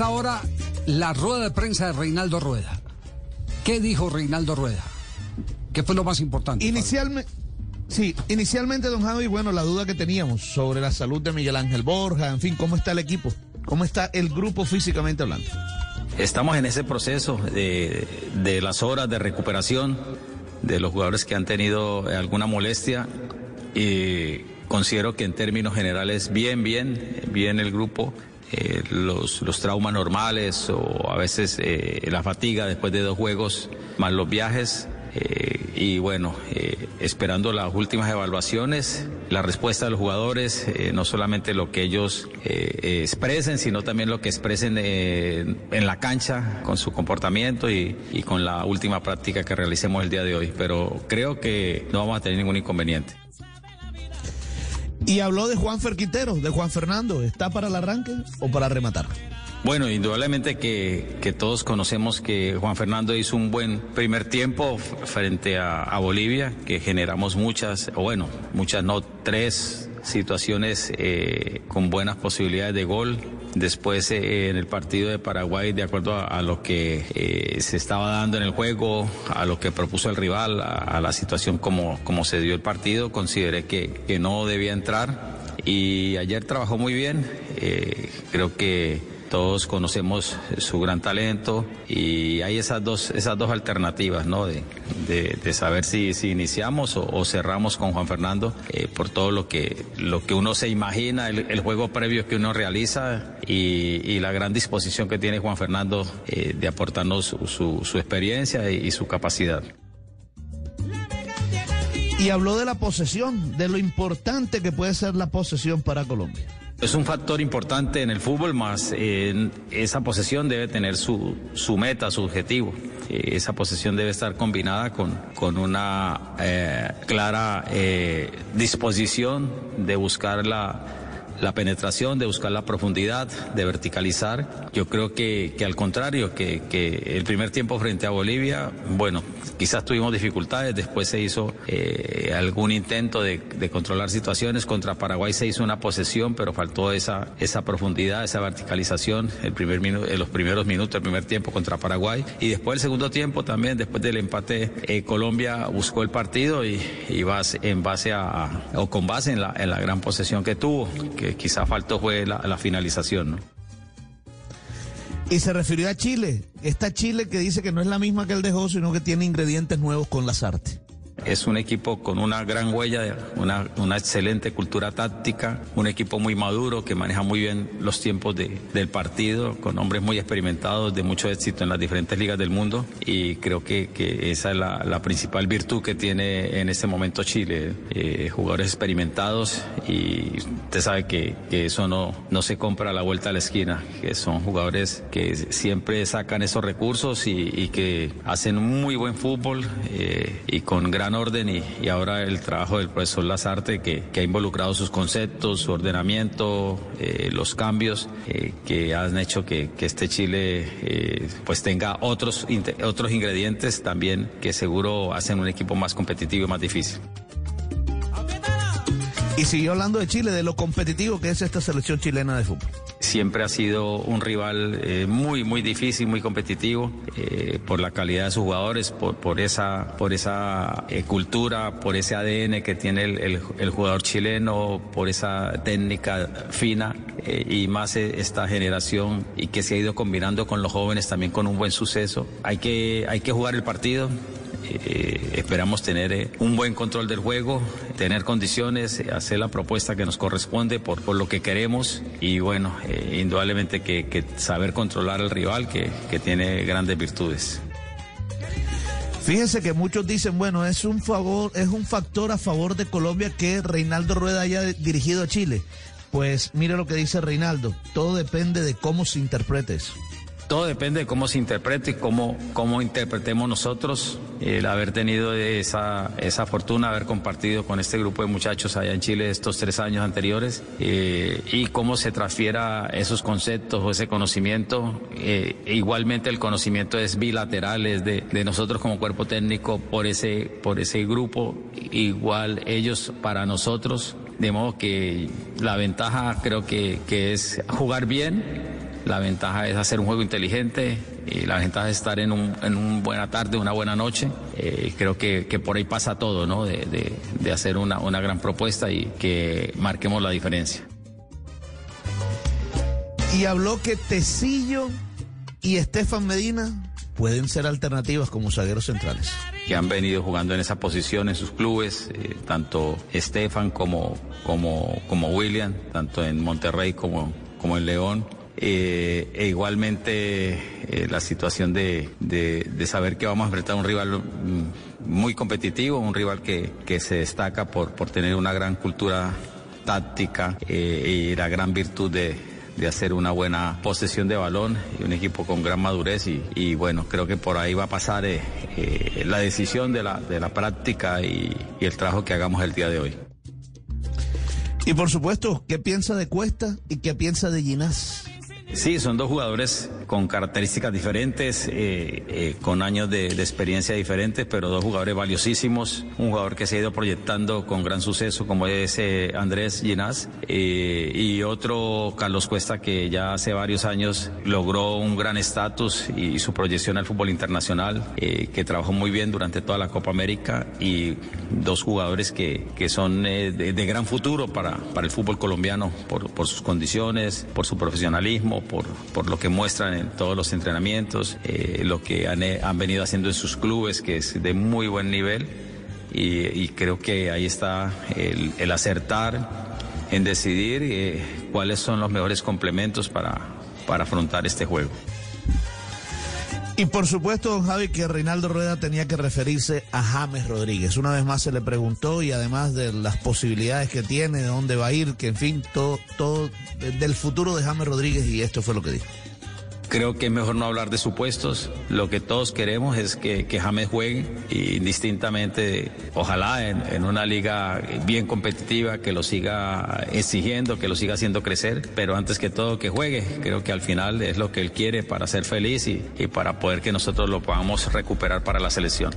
esta hora la rueda de prensa de Reinaldo Rueda. ¿Qué dijo Reinaldo Rueda? ¿Qué fue lo más importante? Inicialmente, sí, inicialmente, don Javi, bueno, la duda que teníamos sobre la salud de Miguel Ángel Borja, en fin, ¿cómo está el equipo? ¿Cómo está el grupo físicamente hablando? Estamos en ese proceso de, de las horas de recuperación de los jugadores que han tenido alguna molestia y considero que en términos generales bien, bien, bien el grupo. Eh, los, los, traumas normales o a veces eh, la fatiga después de dos juegos, más los viajes. Eh, y bueno, esperando las últimas evaluaciones, la respuesta de los jugadores, no solamente lo que ellos expresen, sino también lo que expresen en la cancha con su comportamiento y, y con la última práctica que realicemos el día de hoy. Pero creo que no vamos a tener ningún inconveniente. Y habló de Juan Ferquitero, de Juan Fernando. ¿Está para el arranque o para rematar? Bueno, indudablemente que, todos conocemos que Juan Fernando hizo un buen primer tiempo frente a, a Bolivia, que generamos muchas, o bueno, muchas no, tres situaciones eh, con buenas posibilidades de gol. Después eh, en el partido de Paraguay, de acuerdo a, lo que eh, se estaba dando en el juego, a lo que propuso el rival, a, la situación como, como se dio el partido, consideré que, que no debía entrar. Y ayer trabajó muy bien. creo que todos conocemos su gran talento y hay esas dos, esas dos alternativas, ¿no? De, de, saber si, si iniciamos o, cerramos con Juan Fernando eh, por todo lo que, lo que uno se imagina, el, juego previo que uno realiza y, la gran disposición que tiene Juan Fernando eh, de aportarnos su, su, experiencia y su capacidad. Y habló de la posesión, de lo importante que puede ser la posesión para Colombia. Es un factor importante en el fútbol, más eh, esa posesión debe tener su, su meta, su objetivo. Eh, esa posesión debe estar combinada con, con una eh, clara disposición de buscar la, la penetración, de buscar la profundidad, de verticalizar. Yo creo que, que al contrario, que, que, el primer tiempo frente a Bolivia, bueno, quizás tuvimos dificultades, después se hizo eh, algún intento de, de, controlar situaciones, contra Paraguay se hizo una posesión, pero faltó esa, esa profundidad, esa verticalización el primer en los primeros minutos del primer tiempo contra Paraguay. Y después el segundo tiempo también, después del empate, eh, Colombia buscó el partido y, y base, en base a, o con base en la, en la gran posesión que tuvo, que quizá faltó fue la, la finalización, ¿no? Y se refirió a Chile, esta Chile que dice que no es la misma que el dejó, sino que tiene ingredientes nuevos con las artes. Es un equipo con una gran huella, una, una, excelente cultura táctica, un equipo muy maduro que maneja muy bien los tiempos de, del partido, con hombres muy experimentados, de mucho éxito en las diferentes ligas del mundo. Y creo que, que esa es la, la, principal virtud que tiene en este momento Chile. Eh, jugadores experimentados y usted sabe que, que, eso no, no se compra a la vuelta a la esquina, que son jugadores que siempre sacan esos recursos y, y que hacen muy buen fútbol eh, y con gran orden y, y, ahora el trabajo del profesor Lazarte que, que ha involucrado sus conceptos, su ordenamiento, eh, los cambios eh, que han hecho que, que este Chile eh, pues tenga otros, otros ingredientes también que seguro hacen un equipo más competitivo y más difícil. Y siguió hablando de Chile, de lo competitivo que es esta selección chilena de fútbol siempre ha sido un rival eh, muy, muy difícil, muy competitivo, eh, por la calidad de sus jugadores, por, por esa, por esa eh, cultura, por ese ADN que tiene el, el, el jugador chileno, por esa técnica fina y más esta generación y que se ha ido combinando con los jóvenes también con un buen suceso. Hay que, hay que jugar el partido, eh, esperamos tener eh, un buen control del juego, tener condiciones, hacer la propuesta que nos corresponde por, por lo que queremos y bueno, eh, indudablemente que, que, saber controlar al rival que, que tiene grandes virtudes. Fíjense que muchos dicen, bueno, es un favor, es un factor a favor de Colombia que Reinaldo Rueda haya dirigido a Chile. Pues mire lo que dice Reinaldo, todo depende de cómo se interprete eso. Todo depende de cómo se interprete y cómo, cómo interpretemos nosotros el haber tenido esa, esa fortuna, haber compartido con este grupo de muchachos allá en Chile estos tres años anteriores eh, y cómo se transfiera esos conceptos o ese conocimiento. Eh, igualmente el conocimiento es bilateral, es de, de, nosotros como cuerpo técnico por ese, por ese grupo, igual ellos para nosotros, de modo que la ventaja creo que, que es jugar bien la ventaja es hacer un juego inteligente y la ventaja es estar en, un, en una buena tarde, una buena noche. Eh, creo que, que, por ahí pasa todo, ¿no? De, de, de hacer una, una gran propuesta y que marquemos la diferencia. Y habló que Tecillo y Estefan Medina pueden ser alternativas como zagueros centrales. Que han venido jugando en esa posición en sus clubes, eh, tanto Estefan como, como, como William, tanto en Monterrey como, como en León. Eh, e igualmente eh, la situación de, saber que vamos a enfrentar a un rival muy competitivo, un rival que, se destaca por, tener una gran cultura táctica y la gran virtud de, hacer una buena posesión de balón y un equipo con gran madurez y, bueno, creo que por ahí va a pasar eh, eh, la decisión de la, de la práctica y, y, el trabajo que hagamos el día de hoy. Y por supuesto, ¿qué piensa de Cuesta y qué piensa de Ginás? Sí, son dos jugadores con características diferentes, eh, eh, con años de, experiencia diferentes, pero dos jugadores valiosísimos. Un jugador que se ha ido proyectando con gran suceso, como es eh, Andrés Ginás, y otro Carlos Cuesta, que ya hace varios años logró un gran estatus y, su proyección al fútbol internacional, que trabajó muy bien durante toda la Copa América, y dos jugadores que, que son de, de, gran futuro para, para el fútbol colombiano, por, por sus condiciones, por su profesionalismo por, por lo que muestran en todos los entrenamientos, eh, lo que han, han, venido haciendo en sus clubes, que es de muy buen nivel. Y, creo que ahí está el, el acertar en decidir eh, cuáles son los mejores complementos para, para afrontar este juego. Y por supuesto, don Javi, que Reinaldo Rueda tenía que referirse a James Rodríguez. Una vez más se le preguntó y además de las posibilidades que tiene, de dónde va a ir, que en fin, todo, todo del futuro de James Rodríguez y esto fue lo que dijo. Creo que es mejor no hablar de supuestos. Lo que todos queremos es que, que James juegue indistintamente, ojalá en, en, una liga bien competitiva, que lo siga exigiendo, que lo siga haciendo crecer, pero antes que todo que juegue. Creo que al final es lo que él quiere para ser feliz y, y para poder que nosotros lo podamos recuperar para la selección.